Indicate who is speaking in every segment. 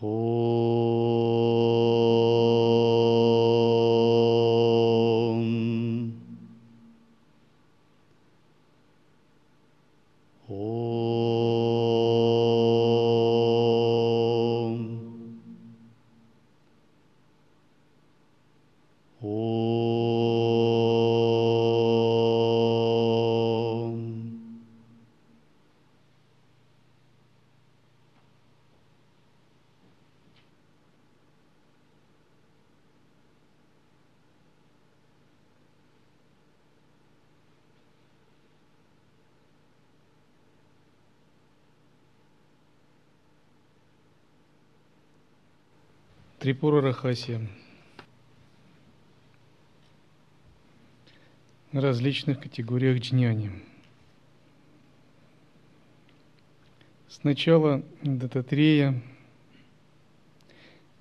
Speaker 1: Oh.
Speaker 2: Трипура Рахасия. На различных категориях джняни. Сначала Дататрея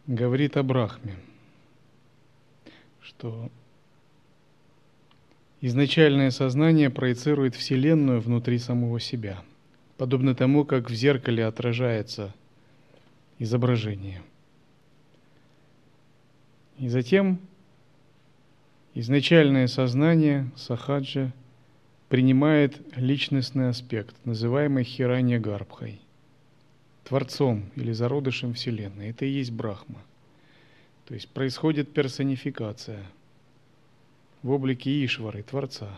Speaker 2: говорит о Брахме, что изначальное сознание проецирует Вселенную внутри самого себя, подобно тому, как в зеркале отражается изображение – и затем изначальное сознание сахаджа принимает личностный аспект, называемый хиранья гарбхой, творцом или зародышем Вселенной. Это и есть Брахма. То есть происходит персонификация в облике Ишвары, Творца.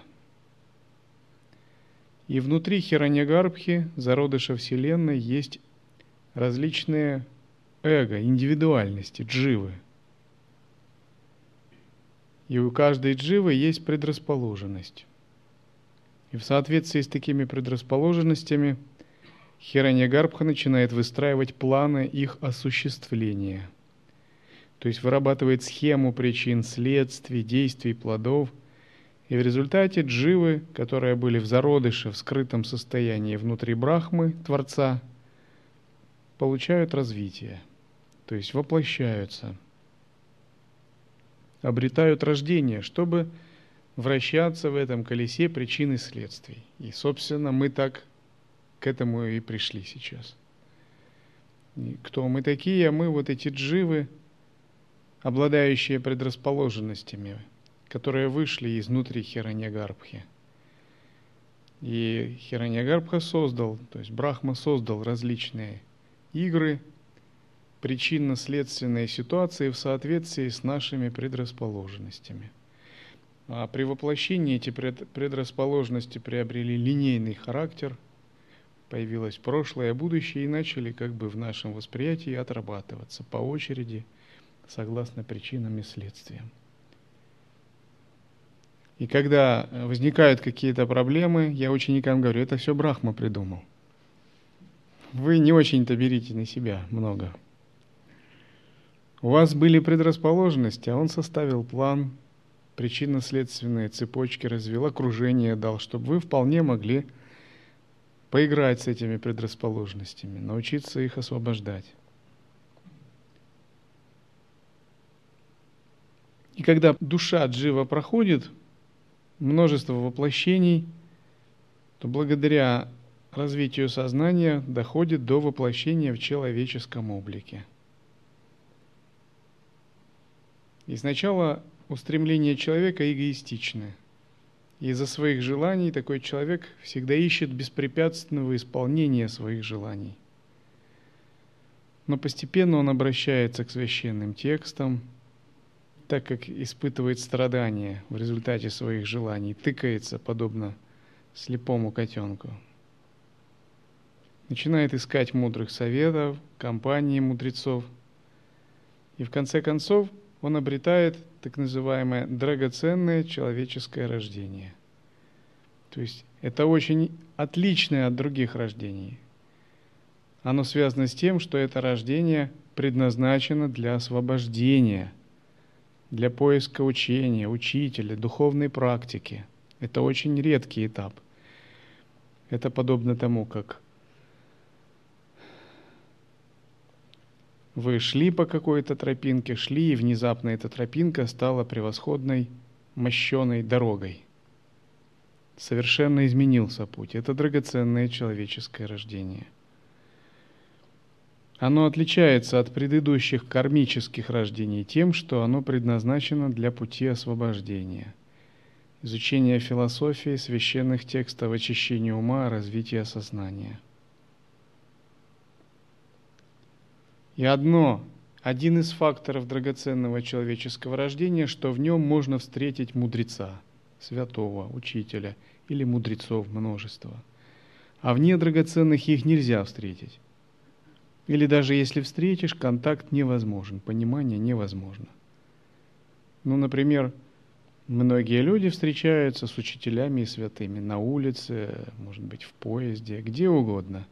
Speaker 2: И внутри Хираньягарбхи, зародыша Вселенной, есть различные эго, индивидуальности, дживы – и у каждой дживы есть предрасположенность. И в соответствии с такими предрасположенностями Хираньягарбха начинает выстраивать планы их осуществления. То есть вырабатывает схему причин, следствий, действий, плодов. И в результате дживы, которые были в зародыше, в скрытом состоянии внутри Брахмы, Творца, получают развитие, то есть воплощаются – обретают рождение, чтобы вращаться в этом колесе причин и следствий. И, собственно, мы так к этому и пришли сейчас. И кто мы такие? Мы вот эти дживы, обладающие предрасположенностями, которые вышли изнутри Хираньягарбхи. И Хираньягарбха создал, то есть Брахма создал различные игры – причинно-следственные ситуации в соответствии с нашими предрасположенностями. А при воплощении эти предрасположенности приобрели линейный характер, появилось прошлое, будущее и начали как бы в нашем восприятии отрабатываться по очереди, согласно причинам и следствиям. И когда возникают какие-то проблемы, я ученикам говорю, это все Брахма придумал. Вы не очень-то берите на себя много. У вас были предрасположенности, а он составил план, причинно-следственные цепочки развел, окружение дал, чтобы вы вполне могли поиграть с этими предрасположенностями, научиться их освобождать. И когда душа джива проходит множество воплощений, то благодаря развитию сознания доходит до воплощения в человеческом облике – И сначала устремление человека эгоистичное. Из-за своих желаний такой человек всегда ищет беспрепятственного исполнения своих желаний. Но постепенно он обращается к священным текстам, так как испытывает страдания в результате своих желаний, тыкается, подобно слепому котенку. Начинает искать мудрых советов, компании мудрецов. И в конце концов он обретает так называемое драгоценное человеческое рождение. То есть это очень отличное от других рождений. Оно связано с тем, что это рождение предназначено для освобождения, для поиска учения, учителя, духовной практики. Это очень редкий этап. Это подобно тому, как Вы шли по какой-то тропинке, шли, и внезапно эта тропинка стала превосходной мощеной дорогой. Совершенно изменился путь. Это драгоценное человеческое рождение. Оно отличается от предыдущих кармических рождений тем, что оно предназначено для пути освобождения, изучения философии, священных текстов, очищения ума, развития сознания. И одно, один из факторов драгоценного человеческого рождения, что в нем можно встретить мудреца, святого, учителя или мудрецов множество. А вне драгоценных их нельзя встретить. Или даже если встретишь, контакт невозможен, понимание невозможно. Ну, например, многие люди встречаются с учителями и святыми на улице, может быть, в поезде, где угодно.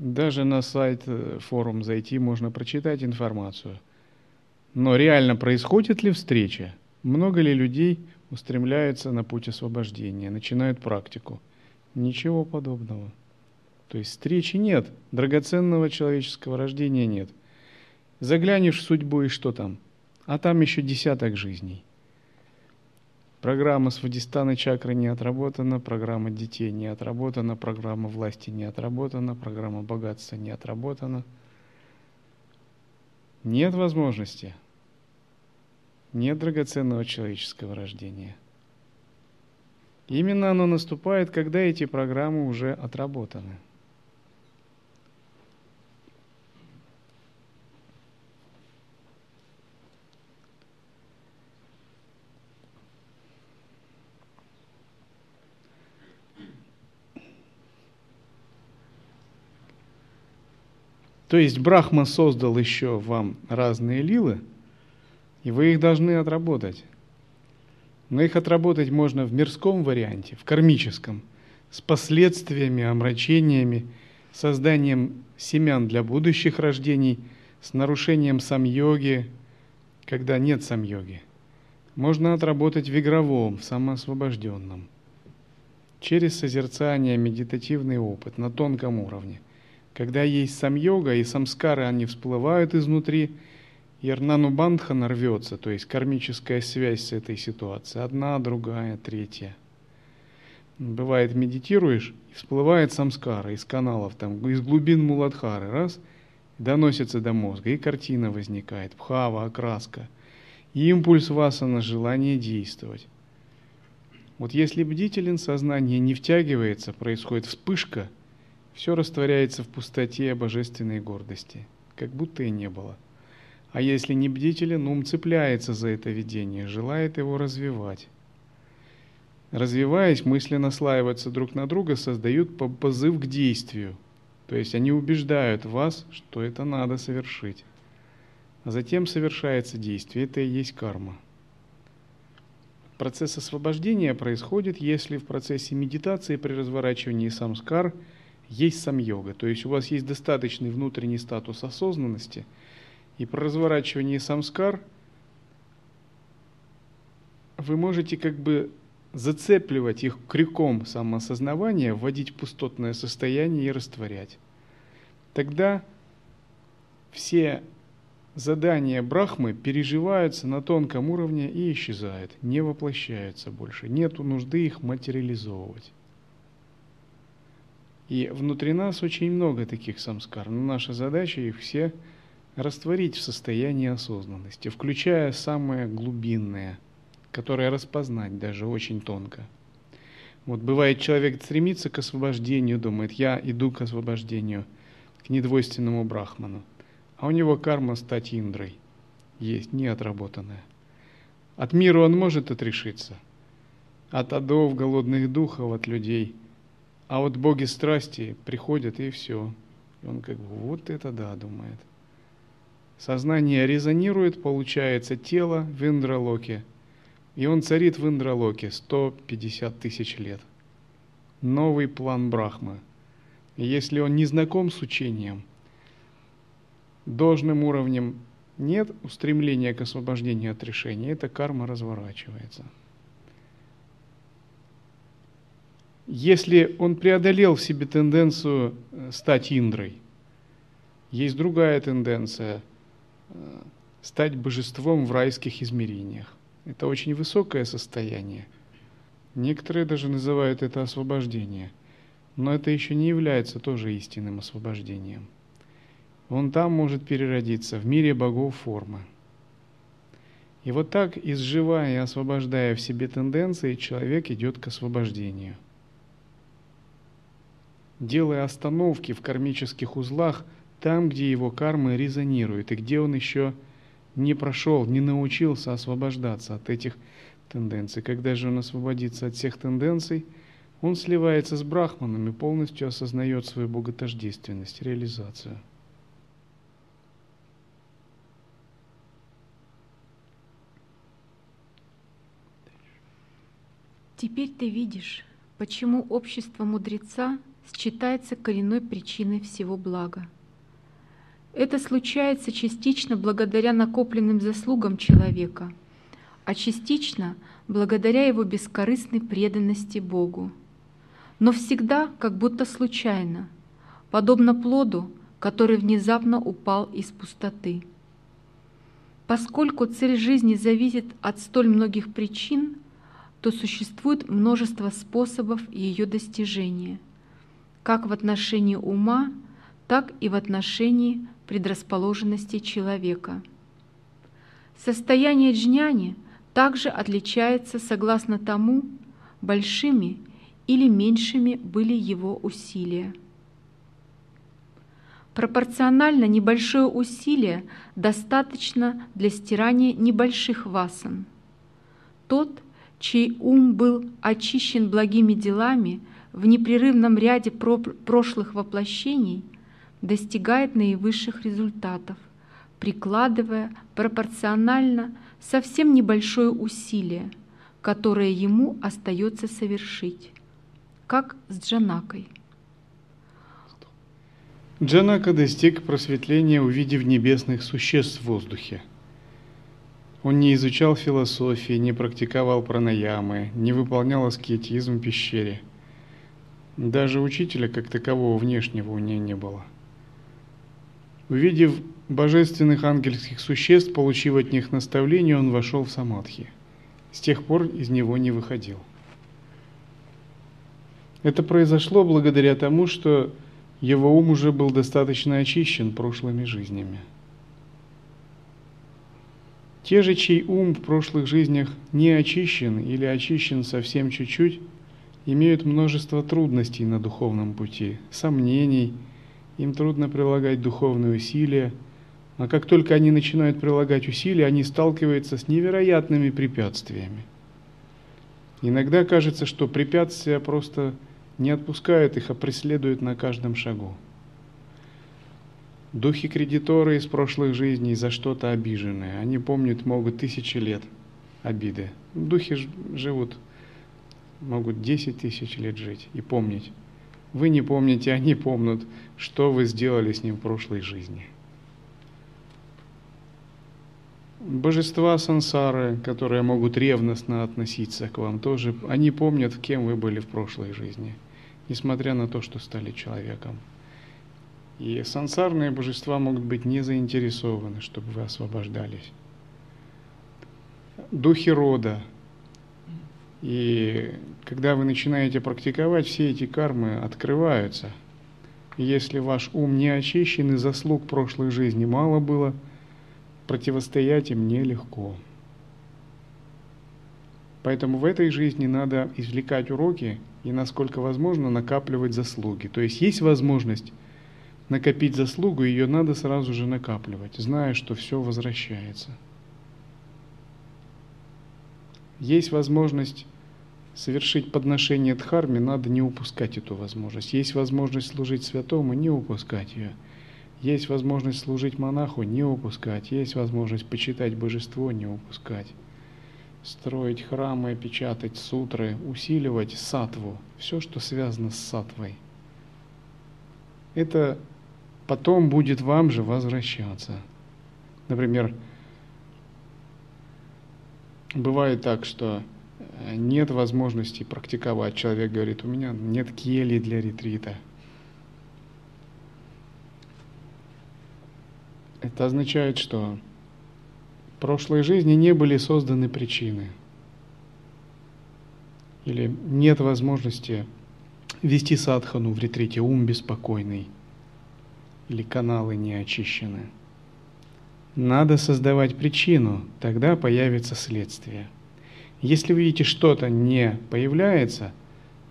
Speaker 2: Даже на сайт, э, форум зайти можно прочитать информацию. Но реально происходит ли встреча? Много ли людей устремляются на путь освобождения, начинают практику? Ничего подобного. То есть встречи нет, драгоценного человеческого рождения нет. Заглянешь в судьбу и что там? А там еще десяток жизней. Программа Свадистана чакры не отработана, программа детей не отработана, программа власти не отработана, программа богатства не отработана. Нет возможности. Нет драгоценного человеческого рождения. Именно оно наступает, когда эти программы уже отработаны. То есть Брахма создал еще вам разные лилы, и вы их должны отработать. Но их отработать можно в мирском варианте, в кармическом, с последствиями, омрачениями, созданием семян для будущих рождений, с нарушением сам-йоги, когда нет сам-йоги. Можно отработать в игровом, в самоосвобожденном, через созерцание, медитативный опыт на тонком уровне – когда есть сам йога и самскары, они всплывают изнутри, и Арнану Бандхана рвется, то есть кармическая связь с этой ситуацией. Одна, другая, третья. Бывает, медитируешь, и всплывает самскара из каналов, там, из глубин Муладхары, раз, доносится до мозга, и картина возникает, пхава, окраска, и импульс васана, желание действовать. Вот если бдителен, сознание не втягивается, происходит вспышка – все растворяется в пустоте божественной гордости, как будто и не было. А если не бдителен, ум цепляется за это видение, желает его развивать. Развиваясь, мысли наслаиваются друг на друга, создают позыв к действию. То есть они убеждают вас, что это надо совершить. А затем совершается действие, это и есть карма. Процесс освобождения происходит, если в процессе медитации при разворачивании самскар – есть сам йога. То есть у вас есть достаточный внутренний статус осознанности, и при разворачивании самскар вы можете как бы зацепливать их крюком самоосознавания, вводить в пустотное состояние и растворять. Тогда все задания Брахмы переживаются на тонком уровне и исчезают, не воплощаются больше. Нет нужды их материализовывать. И внутри нас очень много таких самскар, но наша задача их все растворить в состоянии осознанности, включая самое глубинное, которое распознать даже очень тонко. Вот бывает, человек стремится к освобождению, думает, я иду к освобождению, к недвойственному брахману, а у него карма стать индрой есть, неотработанная. От мира он может отрешиться, от адов, голодных духов, от людей – а вот боги страсти приходят и все. И он как бы, вот это да, думает. Сознание резонирует, получается тело в Индралоке. И он царит в Индралоке 150 тысяч лет. Новый план Брахмы. Если он не знаком с учением, должным уровнем нет устремления к освобождению от решения, эта карма разворачивается – если он преодолел в себе тенденцию э, стать Индрой, есть другая тенденция э, – стать божеством в райских измерениях. Это очень высокое состояние. Некоторые даже называют это освобождение, но это еще не является тоже истинным освобождением. он там может переродиться, в мире богов формы. И вот так, изживая и освобождая в себе тенденции, человек идет к освобождению. Делая остановки в кармических узлах там, где его кармы резонируют, и где он еще не прошел, не научился освобождаться от этих тенденций. Когда же он освободится от всех тенденций, он сливается с брахманом и полностью осознает свою боготождественность, реализацию.
Speaker 3: Теперь ты видишь, почему общество мудреца считается коренной причиной всего блага. Это случается частично благодаря накопленным заслугам человека, а частично благодаря его бескорыстной преданности Богу. Но всегда как будто случайно, подобно плоду, который внезапно упал из пустоты. Поскольку цель жизни зависит от столь многих причин, то существует множество способов ее достижения, как в отношении ума, так и в отношении предрасположенности человека. Состояние джняни также отличается согласно тому, большими или меньшими были его усилия. Пропорционально небольшое усилие достаточно для стирания небольших васан. Тот, чей ум был очищен благими делами в непрерывном ряде прошлых воплощений – достигает наивысших результатов, прикладывая пропорционально совсем небольшое усилие, которое ему остается совершить, как с Джанакой.
Speaker 2: Джанака достиг просветления, увидев небесных существ в воздухе. Он не изучал философии, не практиковал пранаямы, не выполнял аскетизм в пещере. Даже учителя как такового внешнего у него не было – Увидев божественных ангельских существ, получив от них наставление, он вошел в самадхи. С тех пор из него не выходил. Это произошло благодаря тому, что его ум уже был достаточно очищен прошлыми жизнями. Те же, чей ум в прошлых жизнях не очищен или очищен совсем чуть-чуть, имеют множество трудностей на духовном пути, сомнений – им трудно прилагать духовные усилия, а как только они начинают прилагать усилия, они сталкиваются с невероятными препятствиями. Иногда кажется, что препятствия просто не отпускают их, а преследуют на каждом шагу. Духи-кредиторы из прошлых жизней за что-то обиженные, они помнят, могут тысячи лет обиды. Духи живут, могут 10 тысяч лет жить и помнить. Вы не помните, они помнят, что вы сделали с ним в прошлой жизни. Божества сансары, которые могут ревностно относиться к вам, тоже, они помнят, кем вы были в прошлой жизни, несмотря на то, что стали человеком. И сансарные божества могут быть не заинтересованы, чтобы вы освобождались. Духи рода, и когда вы начинаете практиковать, все эти кармы открываются. Если ваш ум не очищен и заслуг прошлой жизни мало было, противостоять им нелегко. Поэтому в этой жизни надо извлекать уроки и, насколько возможно, накапливать заслуги. То есть есть возможность накопить заслугу, ее надо сразу же накапливать, зная, что все возвращается. Есть возможность совершить подношение Дхарме, надо не упускать эту возможность. Есть возможность служить святому, не упускать ее. Есть возможность служить монаху, не упускать. Есть возможность почитать божество, не упускать. Строить храмы, печатать сутры, усиливать сатву. Все, что связано с сатвой. Это потом будет вам же возвращаться. Например, бывает так, что нет возможности практиковать. Человек говорит, у меня нет кели для ретрита. Это означает, что в прошлой жизни не были созданы причины. Или нет возможности вести садхану в ретрите, ум беспокойный. или каналы не очищены. Надо создавать причину, тогда появится следствие. Если вы видите, что-то не появляется,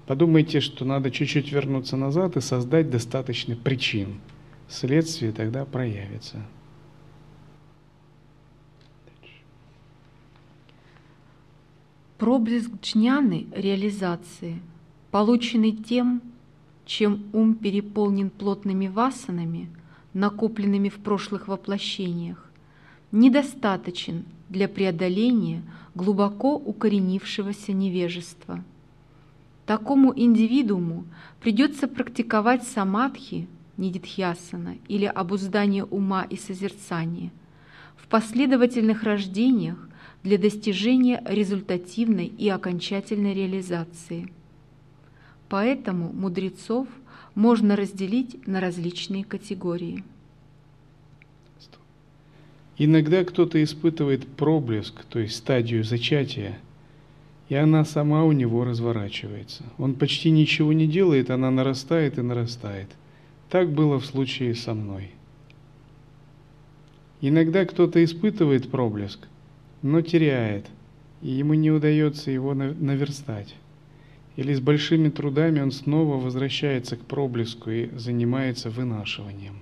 Speaker 2: подумайте, что надо чуть-чуть вернуться назад и создать достаточно причин. Следствие тогда проявится.
Speaker 3: Проблеск джняны реализации, полученный тем, чем ум переполнен плотными васанами, накопленными в прошлых воплощениях, недостаточен для преодоления глубоко укоренившегося невежества. Такому индивидууму придется практиковать самадхи, нидитхьясана или обуздание ума и созерцания в последовательных рождениях для достижения результативной и окончательной реализации. Поэтому мудрецов можно разделить на различные категории.
Speaker 2: Иногда кто-то испытывает проблеск, то есть стадию зачатия, и она сама у него разворачивается. Он почти ничего не делает, она нарастает и нарастает. Так было в случае со мной. Иногда кто-то испытывает проблеск, но теряет, и ему не удается его наверстать. Или с большими трудами он снова возвращается к проблеску и занимается вынашиванием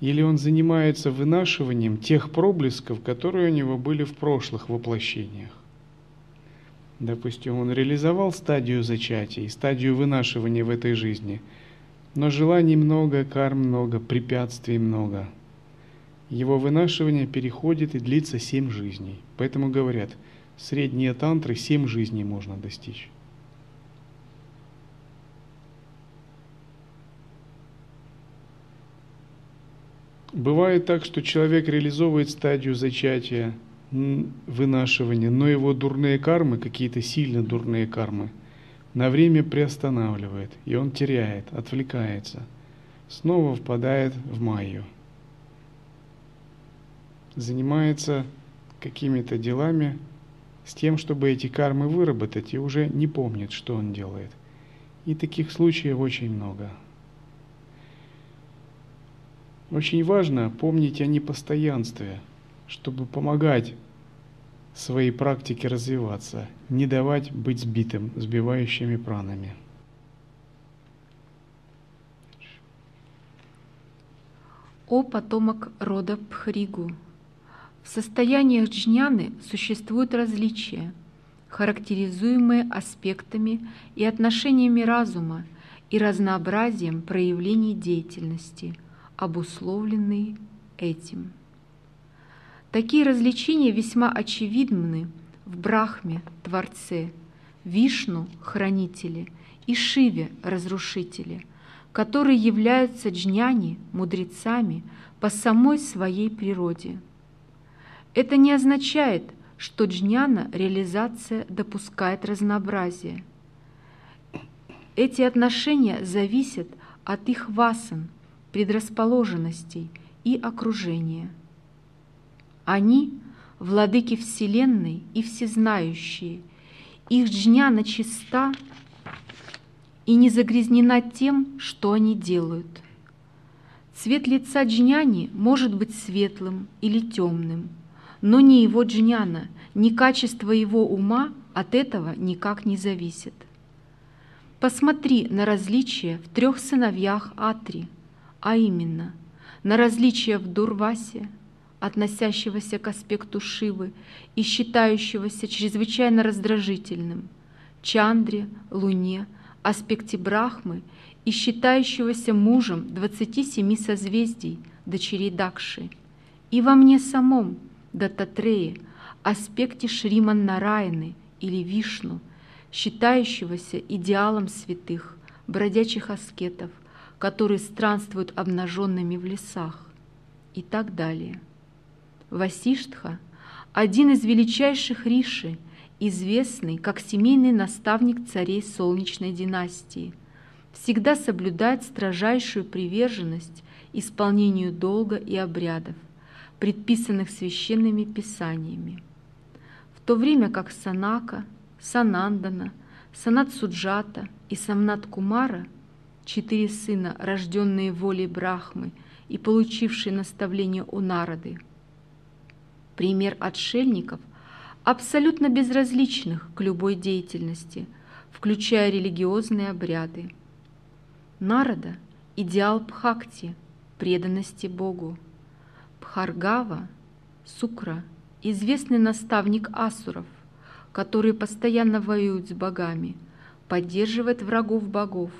Speaker 2: или он занимается вынашиванием тех проблесков, которые у него были в прошлых воплощениях. Допустим, он реализовал стадию зачатия и стадию вынашивания в этой жизни, но желаний много, карм много, препятствий много. Его вынашивание переходит и длится семь жизней. Поэтому говорят, средние тантры семь жизней можно достичь. Бывает так, что человек реализовывает стадию зачатия, вынашивания, но его дурные кармы, какие-то сильно дурные кармы, на время приостанавливает, и он теряет, отвлекается, снова впадает в майю. Занимается какими-то делами с тем, чтобы эти кармы выработать, и уже не помнит, что он делает. И таких случаев очень много. Очень важно помнить о непостоянстве, чтобы помогать своей практике развиваться, не давать быть сбитым сбивающими пранами.
Speaker 3: О потомок рода Пхригу! В состояниях джняны существуют различия, характеризуемые аспектами и отношениями разума и разнообразием проявлений деятельности – обусловленный этим. Такие развлечения весьма очевидны в Брахме, Творце, Вишну, Хранителе и Шиве, Разрушителе, которые являются джняни, мудрецами по самой своей природе. Это не означает, что джняна реализация допускает разнообразие. Эти отношения зависят от их васан – предрасположенностей и окружения. Они – владыки Вселенной и всезнающие, их джняна чиста и не загрязнена тем, что они делают. Цвет лица джняни может быть светлым или темным, но ни его джняна, ни качество его ума от этого никак не зависит. Посмотри на различия в трех сыновьях Атри – а именно на различия в Дурвасе, относящегося к аспекту Шивы и считающегося чрезвычайно раздражительным, Чандре, Луне, аспекте Брахмы и считающегося мужем 27 созвездий, дочерей Дакши, и во мне самом, Дататрее, аспекте Шриман Нараяны или Вишну, считающегося идеалом святых, бродячих аскетов – которые странствуют обнаженными в лесах и так далее. Васиштха – один из величайших риши, известный как семейный наставник царей Солнечной династии, всегда соблюдает строжайшую приверженность исполнению долга и обрядов, предписанных священными писаниями. В то время как Санака, Санандана, Санат Суджата и Самнат Кумара – четыре сына, рожденные волей Брахмы и получившие наставление у Нарады. Пример отшельников, абсолютно безразличных к любой деятельности, включая религиозные обряды. Нарада – идеал Бхакти, преданности Богу. Бхаргава, Сукра – известный наставник асуров, которые постоянно воюют с богами, поддерживает врагов богов,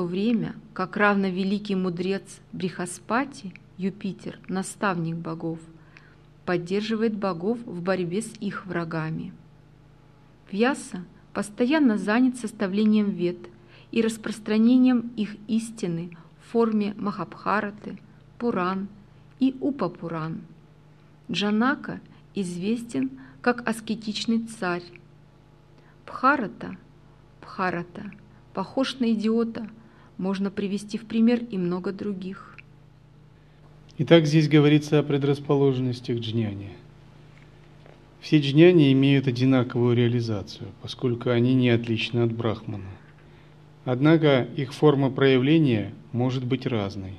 Speaker 3: то время как равно великий мудрец Брихаспати, Юпитер, наставник богов, поддерживает богов в борьбе с их врагами. Вьяса постоянно занят составлением вет и распространением их истины в форме Махабхараты, Пуран и Упапуран. Джанака известен как аскетичный царь. Бхарата, Бхарата, похож на идиота, можно привести в пример и много других.
Speaker 2: Итак, здесь говорится о предрасположенностях джняни. Все джняни имеют одинаковую реализацию, поскольку они не отличны от брахмана. Однако их форма проявления может быть разной.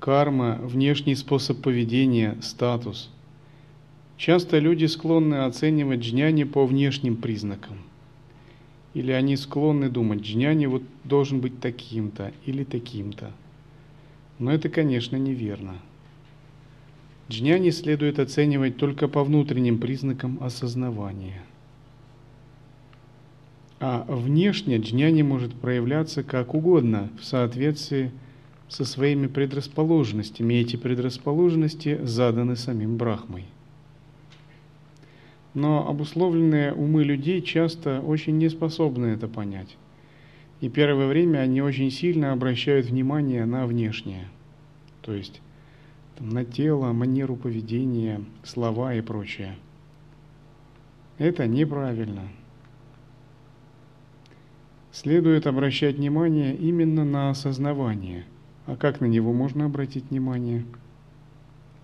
Speaker 2: Карма, внешний способ поведения, статус. Часто люди склонны оценивать джняни по внешним признакам. Или они склонны думать, джняни вот должен быть таким-то или таким-то. Но это, конечно, неверно. Джняни следует оценивать только по внутренним признакам осознавания. А внешне джняни может проявляться как угодно в соответствии со своими предрасположенностями. И эти предрасположенности заданы самим Брахмой. Но обусловленные умы людей часто очень не способны это понять. И первое время они очень сильно обращают внимание на внешнее, то есть на тело, манеру поведения, слова и прочее. Это неправильно. Следует обращать внимание именно на осознавание. А как на него можно обратить внимание?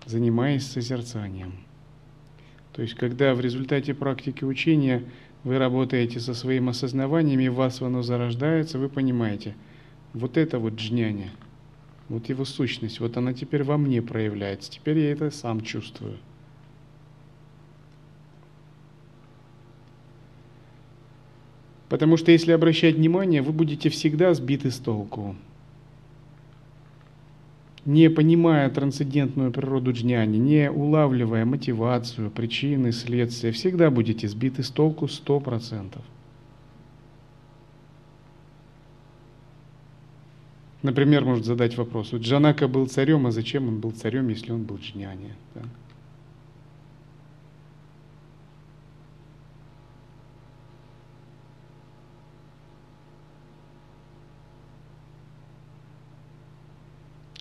Speaker 2: Занимаясь созерцанием. То есть, когда в результате практики учения вы работаете со своим осознаванием, и в вас оно зарождается, вы понимаете, вот это вот джняня, вот его сущность, вот она теперь во мне проявляется, теперь я это сам чувствую. Потому что если обращать внимание, вы будете всегда сбиты с толку не понимая трансцендентную природу джняни, не улавливая мотивацию, причины, следствия, всегда будете сбиты с толку сто процентов. Например, может задать вопрос, вот Джанака был царем, а зачем он был царем, если он был джняни? Да?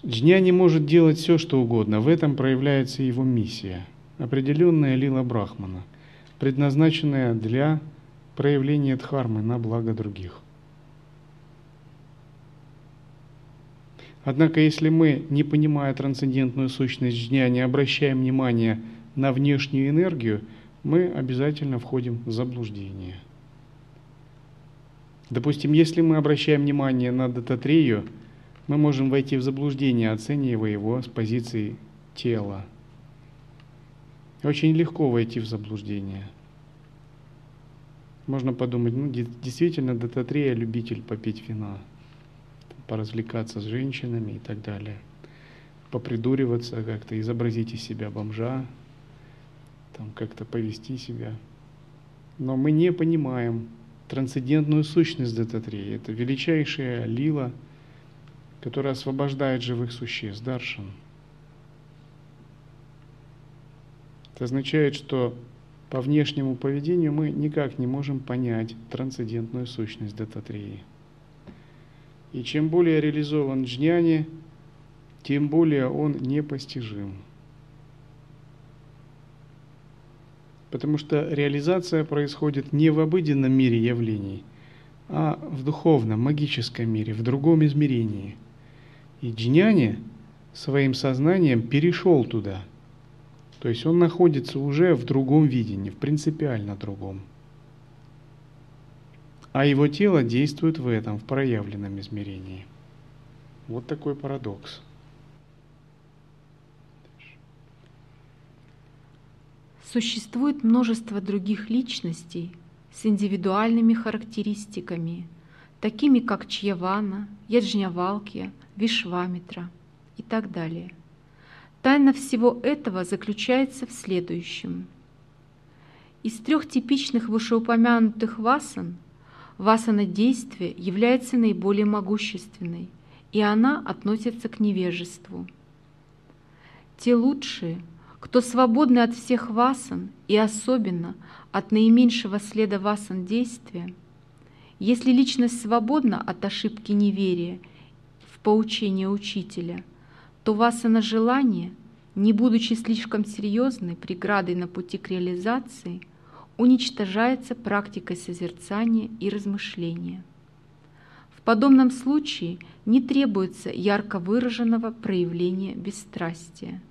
Speaker 2: Джняни может делать все, что угодно. В этом проявляется его миссия. Определенная лила Брахмана, предназначенная для проявления дхармы на благо других. Однако, если мы, не понимая трансцендентную сущность джняни, обращаем внимание на внешнюю энергию, мы обязательно входим в заблуждение. Допустим, если мы обращаем внимание на дататрею, мы можем войти в заблуждение, оценивая его с позиции тела. Очень легко войти в заблуждение. Можно подумать, ну действительно Дататрея любитель попить вина, поразвлекаться с женщинами и так далее, попридуриваться как-то, изобразить из себя бомжа, там как-то повести себя. Но мы не понимаем трансцендентную сущность Дататреи. Это величайшая лила – который освобождает живых существ, даршан. Это означает, что по внешнему поведению мы никак не можем понять трансцендентную сущность Дататрии. И чем более реализован джняни, тем более он непостижим. Потому что реализация происходит не в обыденном мире явлений, а в духовном, магическом мире, в другом измерении – и Джняни своим сознанием перешел туда. То есть он находится уже в другом видении, в принципиально другом. а его тело действует в этом, в проявленном измерении. Вот такой парадокс.
Speaker 3: Существует множество других личностей с индивидуальными характеристиками, такими как Чьявана, Яджнявалкия, Вишвамитра и так далее. Тайна всего этого заключается в следующем. Из трех типичных вышеупомянутых васан васана действия является наиболее могущественной, и она относится к невежеству. Те лучшие, кто свободны от всех васан и особенно от наименьшего следа васан действия, если личность свободна от ошибки неверия в поучение учителя, то васана желания, не будучи слишком серьезной преградой на пути к реализации, уничтожается практикой созерцания и размышления. В подобном случае не требуется ярко выраженного проявления бесстрастия –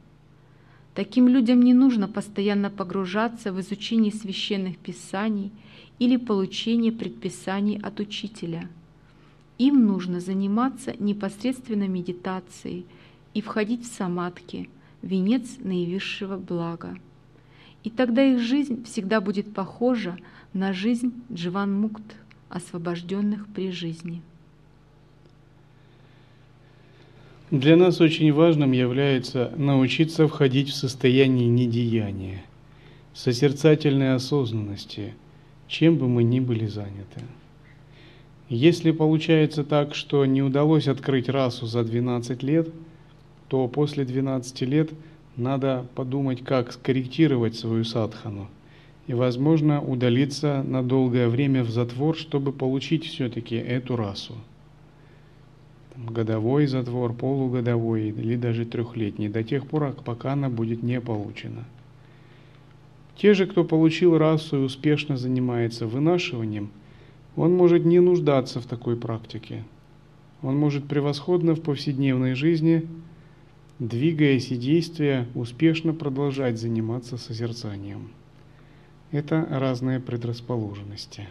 Speaker 3: Таким людям не нужно постоянно погружаться в изучение священных писаний или получение предписаний от учителя. Им нужно заниматься непосредственно медитацией и входить в самадхи, венец наивысшего блага. И тогда их жизнь всегда будет похожа на жизнь Дживан-Мукт, освобожденных при жизни.
Speaker 2: Для нас очень важным является научиться входить в состояние недеяния, созерцательной осознанности, чем бы мы ни были заняты. Если получается так, что не удалось открыть расу за 12 лет, то после 12 лет надо подумать, как скорректировать свою садхану и, возможно, удалиться на долгое время в затвор, чтобы получить все-таки эту расу – годовой затвор, полугодовой или даже трехлетний, до тех пор, пока она будет не получена. Те же, кто получил расу и успешно занимается вынашиванием, он может не нуждаться в такой практике. Он может превосходно в повседневной жизни, двигаясь и действуя, успешно продолжать заниматься созерцанием. Это разные предрасположенности.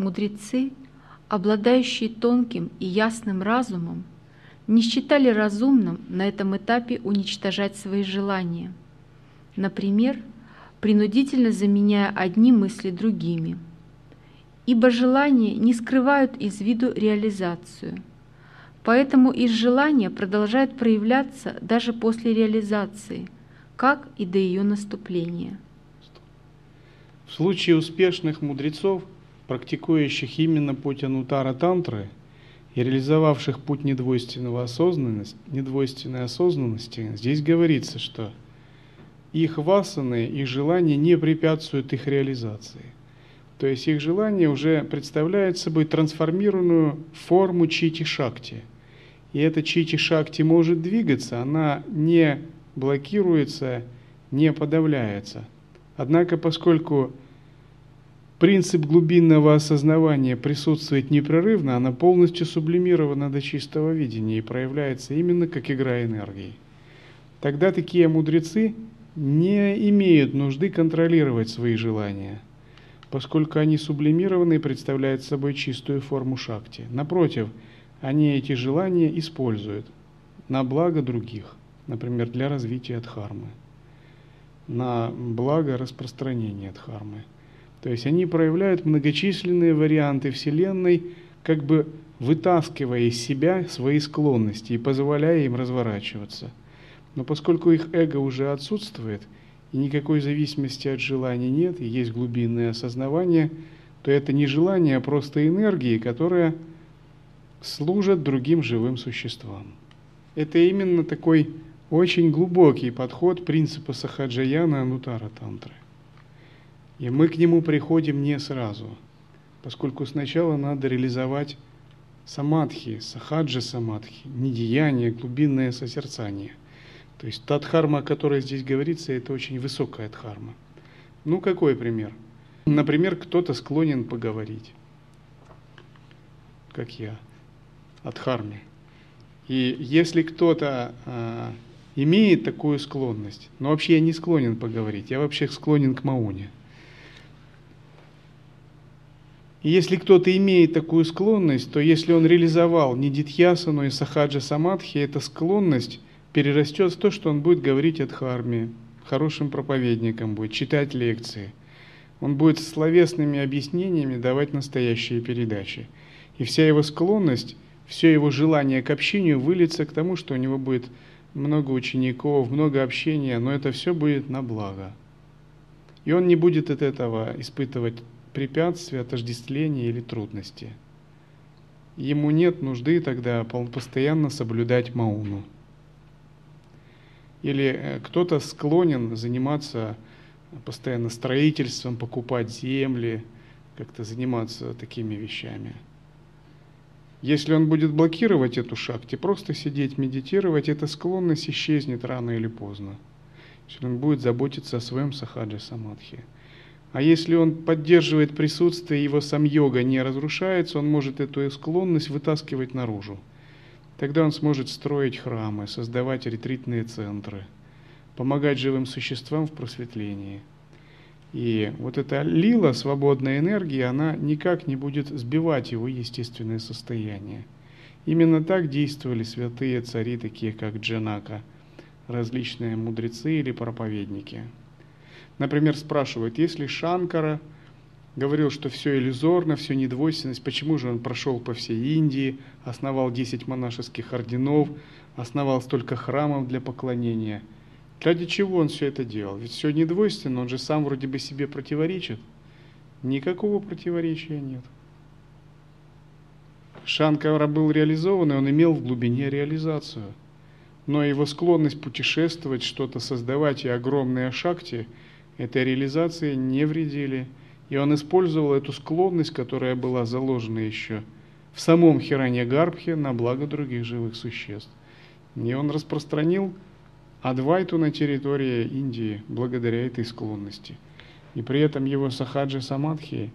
Speaker 3: Мудрецы, обладающие тонким и ясным разумом, не считали разумным на этом этапе уничтожать свои желания. Например, принудительно заменяя одни мысли другими. Ибо желания не скрывают из виду реализацию. Поэтому из желания продолжает проявляться даже после реализации, как и до ее наступления.
Speaker 2: В случае успешных мудрецов – практикующих именно путь Анутара Тантры и реализовавших путь недвойственного осознанности, недвойственной осознанности, здесь говорится, что их васаны, их желания не препятствуют их реализации. То есть их желание уже представляет собой трансформированную форму чити-шакти. И эта чити-шакти может двигаться, она не блокируется, не подавляется. Однако, поскольку принцип глубинного осознавания присутствует непрерывно, она полностью сублимирована до чистого видения и проявляется именно как игра энергии. Тогда такие мудрецы не имеют нужды контролировать свои желания, поскольку они сублимированы и представляют собой чистую форму шакти. Напротив, они эти желания используют на благо других, например, для развития дхармы, на благо распространения дхармы. То есть они проявляют многочисленные варианты Вселенной, как бы вытаскивая из себя свои склонности и позволяя им разворачиваться. Но поскольку их эго уже отсутствует, и никакой зависимости от желания нет, и есть глубинное осознавание, то это не желание, а просто энергии, которые служат другим живым существам. Это именно такой очень глубокий подход принципа Сахаджаяна Анутара Тантры. И мы к нему приходим не сразу, поскольку сначала надо реализовать самадхи, сахаджа самадхи, недеяние, глубинное созерцание. То есть та дхарма, о которой здесь говорится, это очень высокая дхарма. Ну, какой пример? Например, кто-то склонен поговорить, как я, о дхарме. И если кто-то э, имеет такую склонность. Но вообще я не склонен поговорить, я вообще склонен к Мауне. И если кто-то имеет такую склонность, то если он реализовал не Дитьясану и Сахаджа Самадхи, эта склонность перерастет в то, что он будет говорить о Дхарме, хорошим проповедником будет, читать лекции. Он будет словесными объяснениями давать настоящие передачи. И вся его склонность, все его желание к общению выльется к тому, что у него будет много учеников, много общения, но это все будет на благо. И он не будет от этого испытывать препятствия, отождествления или трудности. Ему нет нужды тогда постоянно соблюдать мауну. Или э, кто-то склонен заниматься постоянно строительством, покупать земли, как-то заниматься такими вещами. Если он будет блокировать эту шахте, просто сидеть, медитировать, эта склонность исчезнет рано или поздно. Если он будет заботиться о своем сахаджи самадхи. А если он поддерживает присутствие, его сам йога не разрушается, он может эту склонность вытаскивать наружу. Тогда он сможет строить храмы, создавать ретритные центры, помогать живым существам в просветлении. И вот эта лила, свободная энергия, она никак не будет сбивать его естественное состояние. Именно так действовали святые цари, такие как Джанака, различные мудрецы или проповедники – Например, спрашивают, если Шанкара говорил, что все иллюзорно, все недвойственность, почему же он прошел по всей Индии, основал 10 монашеских орденов, основал столько храмов для поклонения? Ради чего он все это делал? Ведь все недвойственно, он же сам вроде бы себе противоречит. Никакого противоречия нет. Шанкара был реализован, и он имел в глубине реализацию. Но его склонность путешествовать, что-то создавать и огромные шахти – этой реализации не вредили. И он использовал эту склонность, которая была заложена еще в самом Хиране Гарбхе на благо других живых существ. И он распространил Адвайту на территории Индии благодаря этой склонности. И при этом его сахаджи самадхи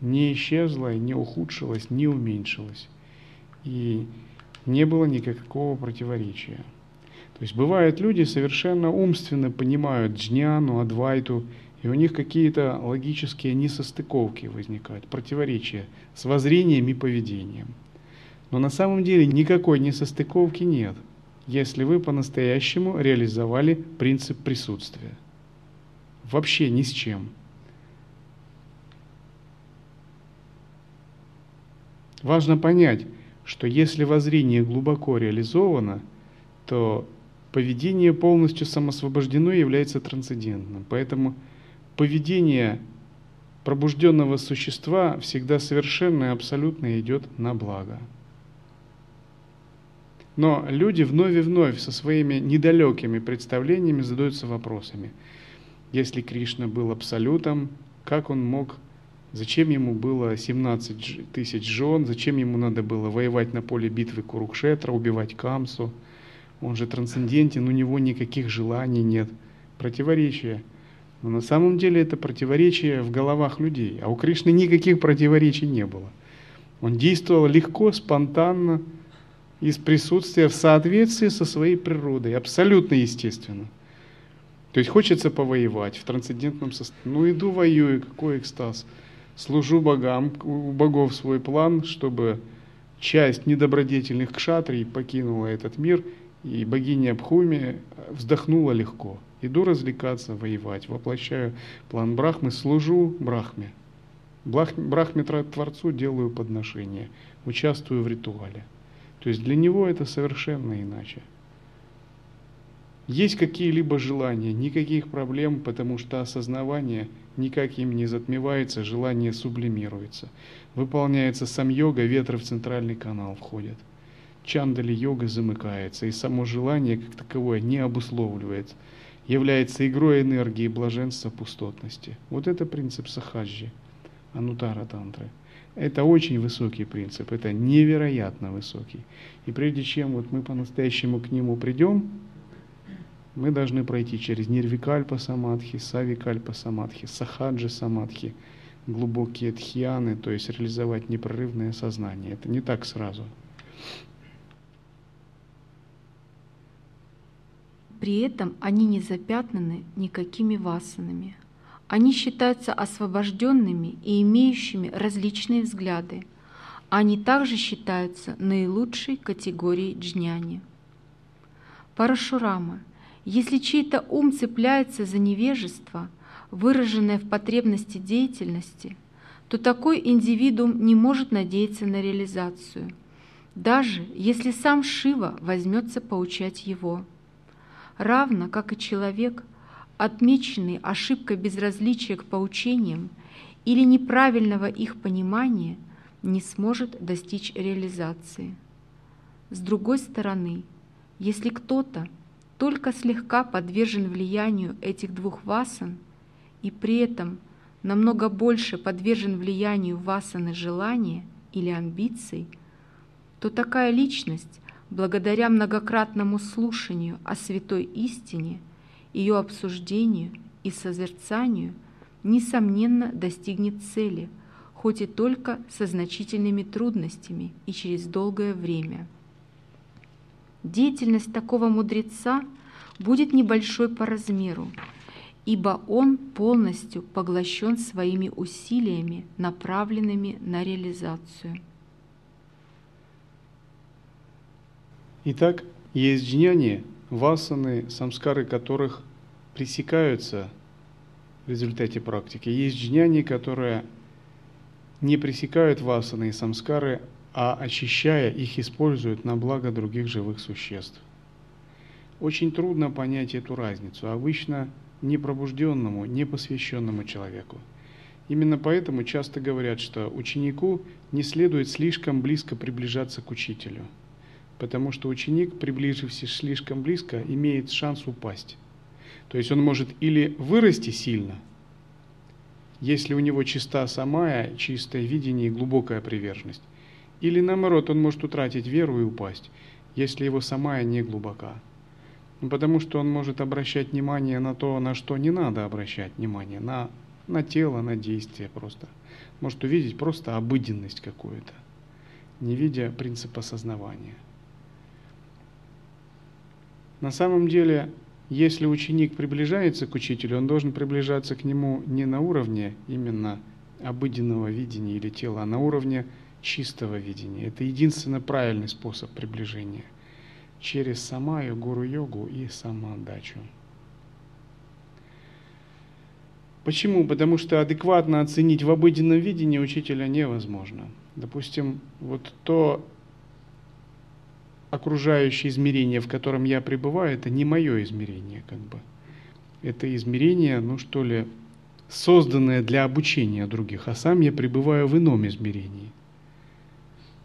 Speaker 2: не исчезла, не ухудшилась, не уменьшилась. И не было никакого противоречия. То есть бывают люди совершенно умственно понимают джняну, адвайту, и у них какие-то логические несостыковки возникают, противоречия с воззрением и поведением. Но на самом деле никакой несостыковки нет, если вы по-настоящему реализовали принцип присутствия. Вообще ни с чем. Важно понять, что если воззрение глубоко реализовано, то поведение полностью самосвобождено является трансцендентным. Поэтому поведение пробужденного существа всегда совершенно и абсолютно идет на благо. Но люди вновь и вновь со своими недалекими представлениями задаются вопросами. Если Кришна был абсолютом, как он мог, зачем ему было 17 тысяч жен, зачем ему надо было воевать на поле битвы Курукшетра, убивать Камсу – он же трансцендентен, у него никаких желаний нет. Противоречия. Но на самом деле это противоречие в головах людей, а у Кришны никаких противоречий не было. Он действовал легко, спонтанно, из присутствия в соответствии со своей природой, абсолютно естественно. То есть хочется повоевать в трансцендентном состоянии. Ну иду воюю, какой экстаз. Служу богам, у богов свой план, чтобы часть недобродетельных кшатрий покинула этот мир – и богиня Бхуми вздохнула легко. Иду развлекаться, воевать, воплощаю план Брахмы, служу Брахме. Брахме Творцу делаю подношение, участвую в ритуале. То есть для него это совершенно иначе. Есть какие-либо желания, никаких проблем, потому что осознавание никак им не затмевается, желание сублимируется. Выполняется сам йога, ветры в центральный канал входят чандали йога замыкается, и само желание как таковое не обусловливается, является игрой энергии блаженства пустотности. Вот это принцип сахаджи, анутара тантры. Это очень высокий принцип, это невероятно высокий. И прежде чем вот мы по-настоящему к нему придем, мы должны пройти через нирвикальпа самадхи, савикальпа самадхи, сахаджи самадхи, глубокие тхьяны, то есть реализовать непрерывное сознание. Это не так сразу.
Speaker 3: При этом они не запятнаны никакими васанами. Они считаются освобожденными и имеющими различные взгляды. Они также считаются наилучшей категорией джняни. Парашурама, если чей-то ум цепляется за невежество, выраженное в потребности деятельности, то такой индивидуум не может надеяться на реализацию, даже если сам Шива возьмется поучать его. Равно как и человек, отмеченный ошибкой безразличия к поучениям или неправильного их понимания, не сможет достичь реализации. С другой стороны, если кто-то только слегка подвержен влиянию этих двух васан и при этом намного больше подвержен влиянию васаны желания или амбиций, то такая личность, благодаря многократному слушанию о святой истине, ее обсуждению и созерцанию, несомненно достигнет цели, хоть и только со значительными трудностями и через долгое время – Деятельность такого мудреца будет небольшой по размеру, ибо он полностью поглощен своими усилиями, направленными на реализацию.
Speaker 2: Итак, есть джняни, васаны, самскары которых пресекаются в результате практики. Есть джняни, которые не пресекают васаны и самскары, а очищая их используют на благо других живых существ. Очень трудно понять эту разницу, обычно непробужденному, непосвященному человеку. Именно поэтому часто говорят, что ученику не следует слишком близко приближаться к учителю, потому что ученик, приближившись слишком близко, имеет шанс упасть. То есть он может или вырасти сильно, если у него чиста самая, чистое видение и глубокая приверженность, или наоборот, он может утратить веру и упасть, если его самая не глубока. Ну, потому что он может обращать внимание на то, на что не надо обращать внимание, на, на тело, на действие просто. Может увидеть просто обыденность какую-то, не видя принципа сознавания. На самом деле, если ученик приближается к учителю, он должен приближаться к нему не на уровне именно обыденного видения или тела, а на уровне чистого видения. Это единственно правильный способ приближения через самаю, гуру-йогу и самоотдачу. Почему? Потому что адекватно оценить в обыденном видении учителя невозможно. Допустим, вот то окружающее измерение, в котором я пребываю, это не мое измерение, как бы. Это измерение, ну что ли, созданное для обучения других, а сам я пребываю в ином измерении.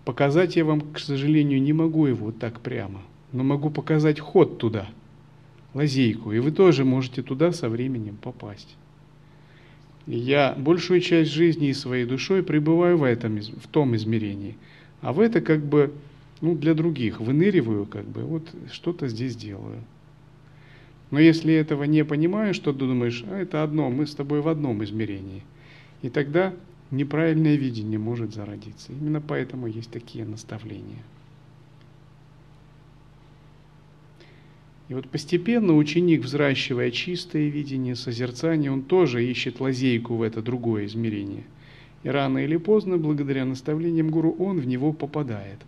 Speaker 2: Показать я вам, к сожалению, не могу его так прямо, но могу показать ход туда, лазейку, и вы тоже можете туда со временем попасть. Я большую часть жизни и своей душой пребываю в, этом, в том измерении, а в это как бы ну, для других выныриваю, как бы, вот что-то здесь делаю. Но если этого не понимаешь, что ты думаешь, а это одно, мы с тобой в одном измерении. И тогда неправильное видение может зародиться. Именно поэтому есть такие наставления. И вот постепенно ученик, взращивая чистое видение, созерцание, он тоже ищет лазейку в это другое измерение. И рано или поздно, благодаря наставлениям гуру, он в него попадает.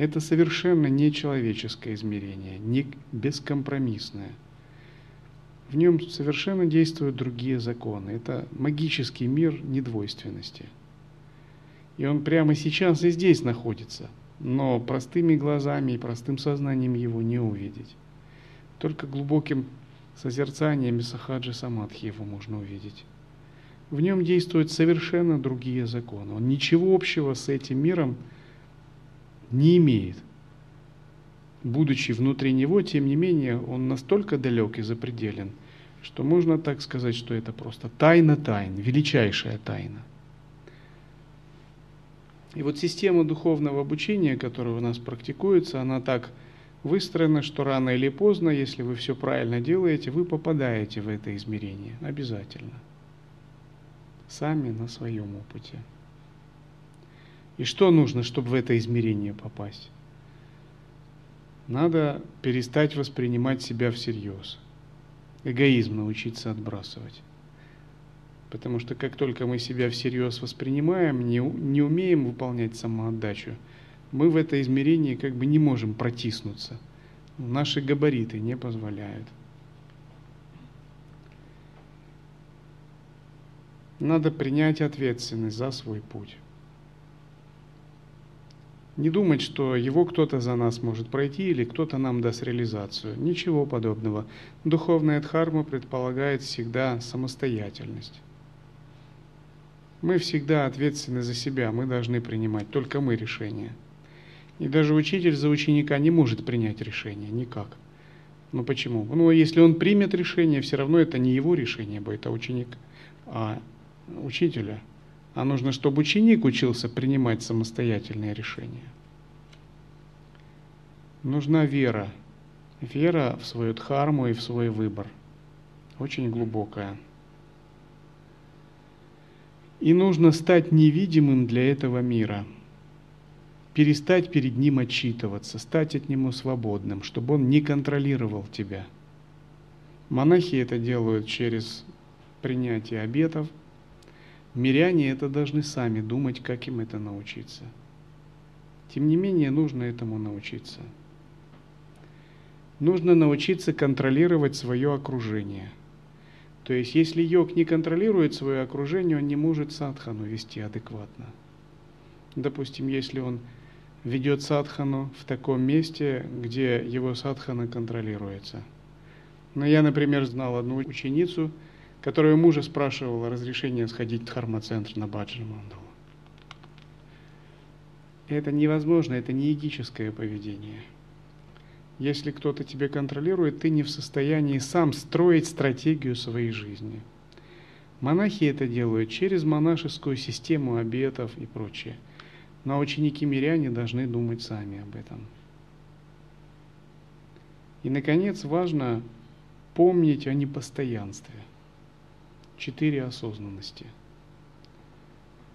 Speaker 2: Это совершенно нечеловеческое измерение, не бескомпромиссное – в нем совершенно действуют другие законы. Это магический мир недвойственности. И он прямо сейчас и здесь находится, но простыми глазами и простым сознанием его не увидеть. Только глубоким созерцанием сахаджи самадхи его можно увидеть. В нем действуют совершенно другие законы. Он ничего общего с этим миром не имеет. Будучи внутри него, тем не менее, он настолько далек и запределен, что можно так сказать, что это просто тайна тайн, величайшая тайна. И вот система духовного обучения, которая у нас практикуется, она так выстроена, что рано или поздно, если вы все правильно делаете, вы попадаете в это измерение. Обязательно. Сами на своем опыте. И что нужно, чтобы в это измерение попасть? Надо перестать воспринимать себя всерьез. Эгоизм научиться отбрасывать. Потому что как только мы себя всерьез воспринимаем, не, не умеем выполнять самоотдачу, мы в это измерение как бы не можем протиснуться. Наши габариты не позволяют. Надо принять ответственность за свой путь. Не думать, что его кто-то за нас может пройти или кто-то нам даст реализацию. Ничего подобного. Духовная дхарма предполагает всегда самостоятельность. Мы всегда ответственны за себя, мы должны принимать, только мы решения. И даже учитель за ученика не может принять решение, никак. Ну почему? Ну, если он примет решение, все равно это не его решение будет, а ученик, а учителя. А нужно, чтобы ученик учился принимать самостоятельные решения. Нужна вера. Вера в свою дхарму и в свой выбор. Очень глубокая. И нужно стать невидимым для этого мира. Перестать перед ним отчитываться, стать от него свободным, чтобы он не контролировал тебя. Монахи это делают через принятие обетов. Миряне это должны сами думать, как им это научиться. Тем не менее, нужно этому научиться. Нужно научиться контролировать свое окружение – то есть, если йог не контролирует свое окружение, он не может садхану вести адекватно. Допустим, если он ведет садхану в таком месте, где его садхана контролируется. Но я, например, знал одну ученицу, которая мужа спрашивала разрешение сходить в дхармацентр на Баджи Мандалу. Это невозможно, это не егическое поведение. Если кто-то тебя контролирует, ты не в состоянии сам строить стратегию своей жизни. Монахи это делают через монашескую систему обетов и прочее. Но ученики-миряне должны думать сами об этом. И, наконец, важно помнить о непостоянстве. Четыре осознанности.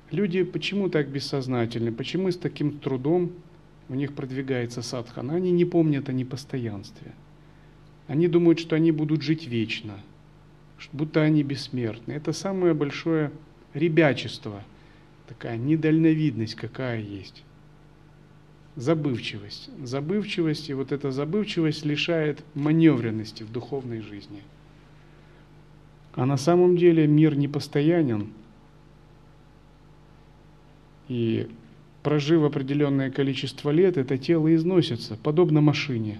Speaker 2: Люди почему так бессознательны? Почему с таким трудом у них продвигается садхана, они не помнят о непостоянстве. Они думают, что они будут жить вечно, будто они бессмертны. Это самое большое ребячество, такая недальновидность какая есть. Забывчивость. Забывчивость, и вот эта забывчивость лишает маневренности в духовной жизни. А на самом деле мир непостоянен, и прожив определенное количество лет, это тело износится, подобно машине.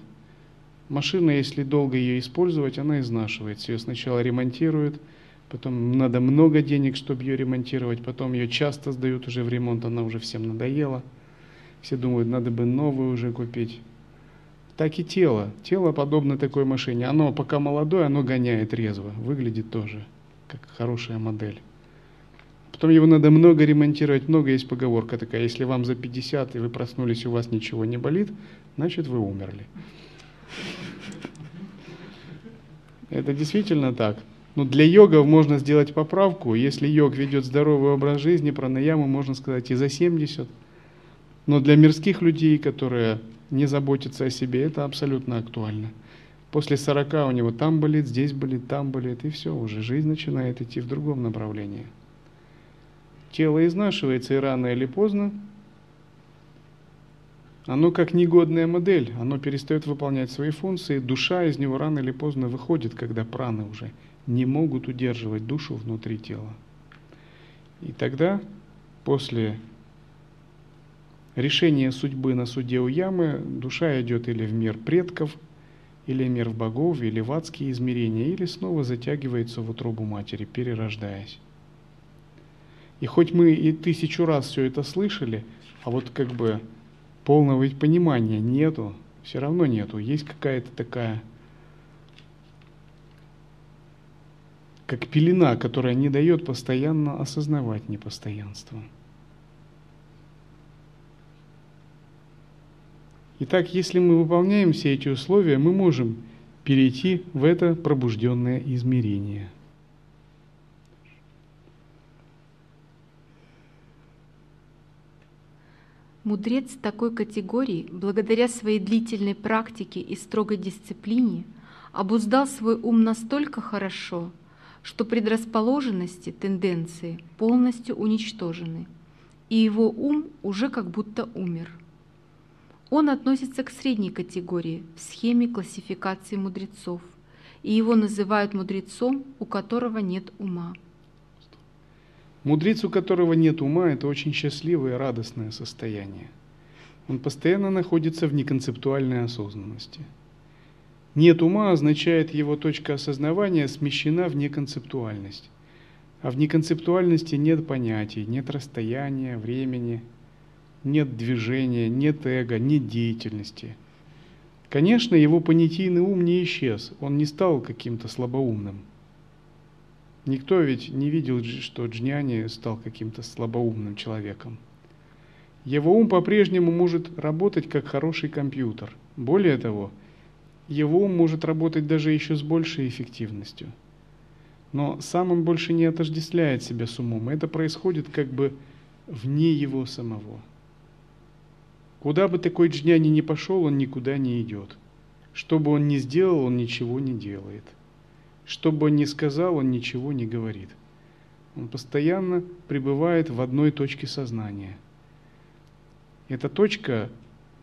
Speaker 2: Машина, если долго ее использовать, она изнашивается. Ее сначала ремонтируют, потом надо много денег, чтобы ее ремонтировать, потом ее часто сдают уже в ремонт, она уже всем надоела. Все думают, надо бы новую уже купить. Так и тело. Тело подобно такой машине. Оно пока молодое, оно гоняет резво. Выглядит тоже как хорошая модель. Потом его надо много ремонтировать, много есть поговорка такая, если вам за 50 и вы проснулись, у вас ничего не болит, значит вы умерли. Это действительно так. Но для йогов можно сделать поправку. Если йог ведет здоровый образ жизни, пранаяму можно сказать и за 70. Но для мирских людей, которые не заботятся о себе, это абсолютно актуально. После 40 у него там болит, здесь болит, там болит, и все, уже жизнь начинает идти в другом направлении. Тело изнашивается, и рано или поздно оно как негодная модель, оно перестает выполнять свои функции, душа из него рано или поздно выходит, когда праны уже не могут удерживать душу внутри тела. И тогда, после решения судьбы на суде у ямы, душа идет или в мир предков, или в мир богов, или в адские измерения, или снова затягивается в утробу матери, перерождаясь. И хоть мы и тысячу раз все это слышали, а вот как бы полного понимания нету, все равно нету. Есть какая-то такая, как пелена, которая не дает постоянно осознавать непостоянство. Итак, если мы выполняем все эти условия, мы можем перейти в это пробужденное измерение –
Speaker 3: Мудрец такой категории, благодаря своей длительной практике и строгой дисциплине, обуздал свой ум настолько хорошо, что предрасположенности, тенденции полностью уничтожены, и его ум уже как будто умер. Он относится к средней категории в схеме классификации мудрецов, и его называют мудрецом, у которого нет ума.
Speaker 2: Мудрец, у которого нет ума, это очень счастливое и радостное состояние. Он постоянно находится в неконцептуальной осознанности. Нет ума означает его точка осознавания смещена в неконцептуальность. А в неконцептуальности нет понятий, нет расстояния, времени, нет движения, нет эго, нет деятельности. Конечно, его понятийный ум не исчез, он не стал каким-то слабоумным – Никто ведь не видел, что Джняни стал каким-то слабоумным человеком. Его ум по-прежнему может работать как хороший компьютер. Более того, его ум может работать даже еще с большей эффективностью. Но сам он больше не отождествляет себя с умом. Это происходит как бы вне его самого. Куда бы такой джняни ни пошел, он никуда не идет. Что бы он ни сделал, он ничего не делает. Что бы он ни сказал, он ничего не говорит. Он постоянно пребывает в одной точке сознания. Эта точка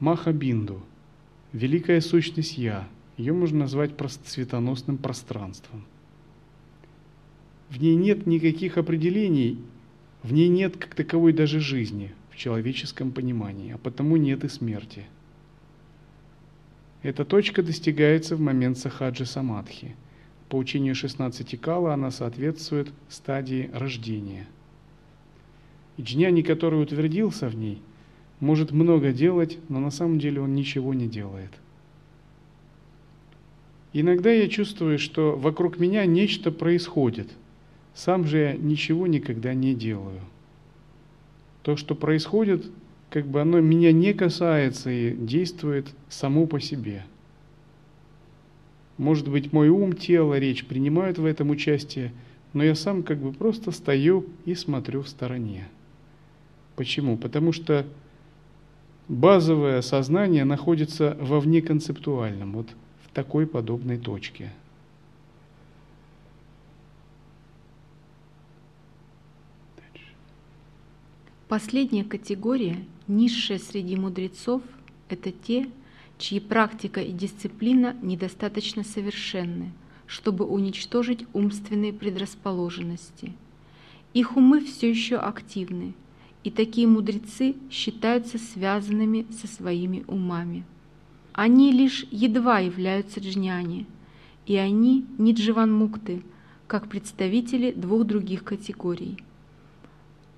Speaker 2: Махабинду, великая сущность Я. Ее можно назвать светоносным пространством. В ней нет никаких определений, в ней нет как таковой даже жизни в человеческом понимании, а потому нет и смерти. Эта точка достигается в момент сахаджи самадхи – по учению 16 кала она соответствует стадии рождения. И джняни, который утвердился в ней, может много делать, но на самом деле он ничего не делает. Иногда я чувствую, что вокруг меня нечто происходит. Сам же я ничего никогда не делаю. То, что происходит, как бы оно меня не касается и действует само по себе – может быть, мой ум, тело, речь принимают в этом участие, но я сам как бы просто стою и смотрю в стороне. Почему? Потому что базовое сознание находится во внеконцептуальном, вот в такой подобной точке.
Speaker 3: Последняя категория, низшая среди мудрецов, это те, чьи практика и дисциплина недостаточно совершенны, чтобы уничтожить умственные предрасположенности. Их умы все еще активны, и такие мудрецы считаются связанными со своими умами. Они лишь едва являются джняни, и они не дживанмукты, как представители двух других категорий.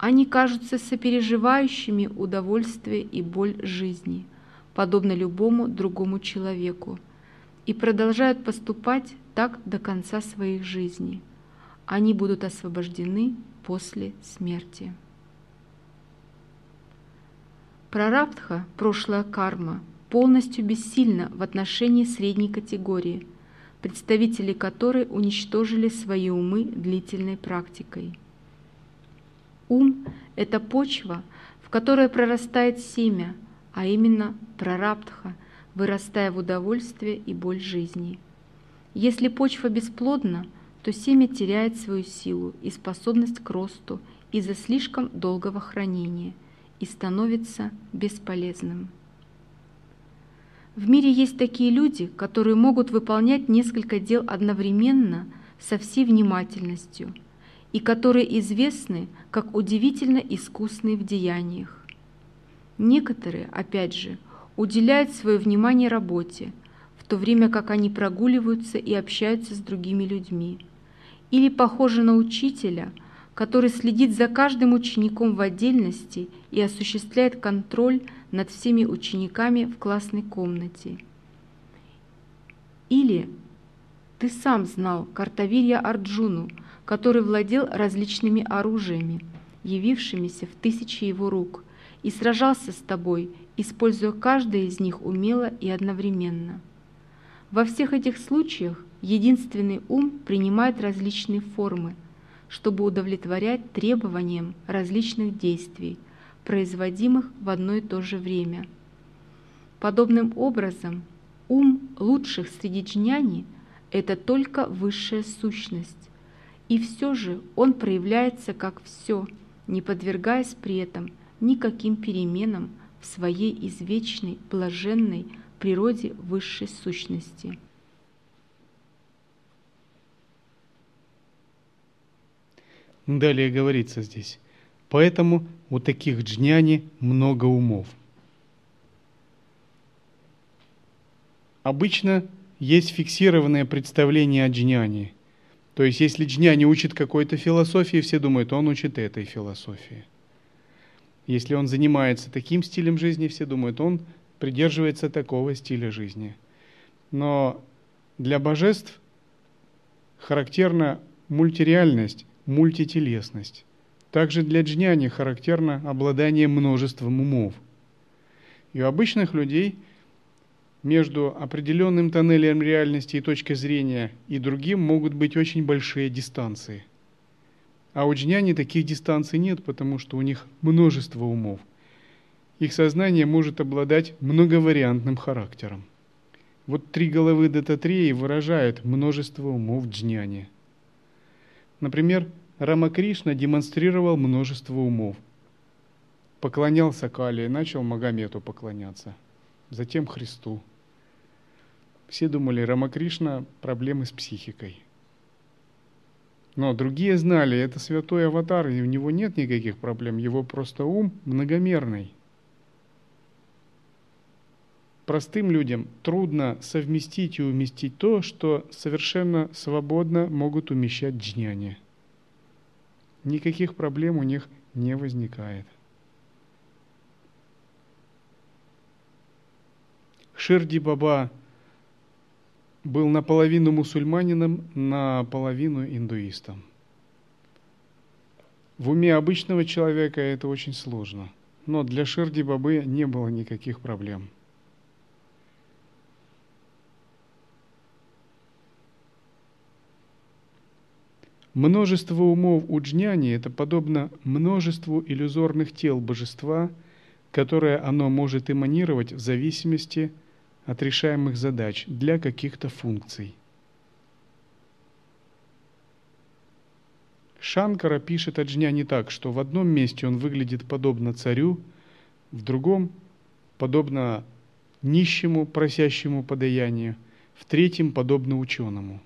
Speaker 3: Они кажутся сопереживающими удовольствие и боль жизни – подобно любому другому человеку, и продолжают поступать так до конца своих жизней. Они будут освобождены после смерти. Прарабдха, прошлая карма, полностью бессильна в отношении средней категории, представители которой уничтожили свои умы длительной практикой. Ум – это почва, в которой прорастает семя – а именно прарабдха, вырастая в удовольствие и боль жизни. Если почва бесплодна, то семя теряет свою силу и способность к росту из-за слишком долгого хранения и становится бесполезным. В мире есть такие люди, которые могут выполнять несколько дел одновременно со всей внимательностью и которые известны как удивительно искусные в деяниях. Некоторые, опять же, уделяют свое внимание работе, в то время как они прогуливаются и общаются с другими людьми. Или похожи на учителя, который следит за каждым учеником в отдельности и осуществляет контроль над всеми учениками в классной комнате. Или ты сам знал Картавирья Арджуну, который владел различными оружиями, явившимися в тысячи его рук, и сражался с тобой, используя каждое из них умело и одновременно. Во всех этих случаях единственный ум принимает различные формы, чтобы удовлетворять требованиям различных действий, производимых в одно и то же время. Подобным образом, ум лучших среди джняни – это только высшая сущность, и все же он проявляется как все, не подвергаясь при этом никаким переменам в своей извечной, блаженной природе высшей сущности.
Speaker 2: Далее говорится здесь. Поэтому у таких джняни много умов. Обычно есть фиксированное представление о джняне. То есть, если джняни учит какой-то философии, все думают, он учит этой философии. Если он занимается таким стилем жизни, все думают, он придерживается такого стиля жизни. Но для божеств характерна мультиреальность, мультителесность. Также для джняни характерно обладание множеством умов. И у обычных людей между определенным тоннелем реальности и точкой зрения и другим могут быть очень большие дистанции. А у джняни таких дистанций нет, потому что у них множество умов. Их сознание может обладать многовариантным характером. Вот три головы Дататреи выражают множество умов джняни – Например, Рамакришна демонстрировал множество умов. Поклонялся Кали начал Магомету поклоняться, затем Христу. Все думали, Рамакришна проблемы с психикой. Но другие знали, это святой аватар, и у него нет никаких проблем, его просто ум многомерный. Простым людям трудно совместить и уместить то, что совершенно свободно могут умещать джняни. Никаких проблем у них не возникает. Ширди Баба был наполовину мусульманином, наполовину индуистом. В уме обычного человека это очень сложно, но для Ширди Бабы не было никаких проблем – Множество умов у джняни – это подобно множеству иллюзорных тел божества, которое оно может эманировать в зависимости от решаемых задач для каких-то функций. Шанкара пишет о джняне так, что в одном месте он выглядит подобно царю, в другом – подобно нищему, просящему подаянию, в третьем – подобно ученому.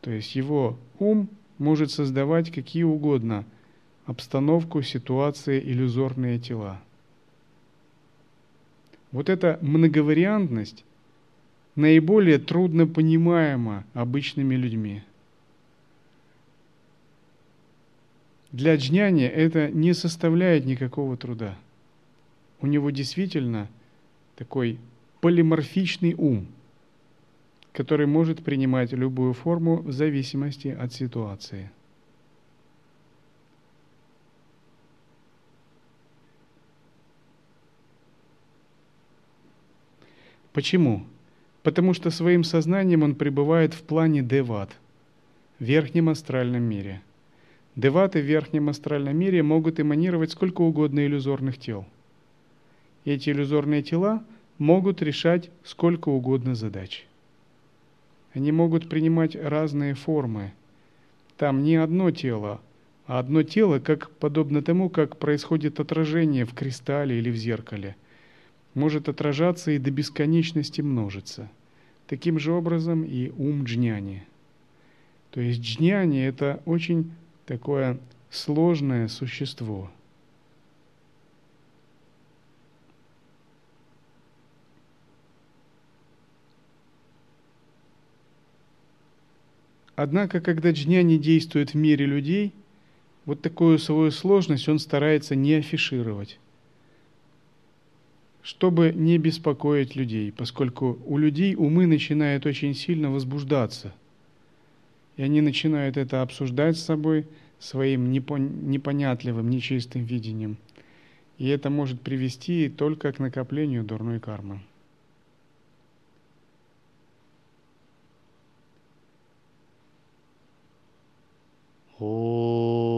Speaker 2: То есть его ум может создавать какие угодно обстановку, ситуации, иллюзорные тела. Вот эта многовариантность наиболее трудно понимаема обычными людьми. Для джняни это не составляет никакого труда. У него действительно такой полиморфичный ум – который может принимать любую форму в зависимости от ситуации. Почему? Потому что своим сознанием он пребывает в плане деват, в верхнем астральном мире. Деваты в верхнем астральном мире могут эманировать сколько угодно иллюзорных тел. Эти иллюзорные тела могут решать сколько угодно задач. Они могут принимать разные формы. Там не одно тело, а одно тело, как подобно тому, как происходит отражение в кристалле или в зеркале, может отражаться и до бесконечности множиться. Таким же образом и ум джняни. То есть джняни – это очень такое сложное существо – Однако, когда джняни действует в мире людей, вот такую свою сложность он старается не афишировать, чтобы не беспокоить людей, поскольку у людей умы начинают очень сильно возбуждаться, и они начинают это обсуждать с собой своим непонятливым, нечистым видением. И это может привести только к накоплению дурной кармы.
Speaker 1: ॐ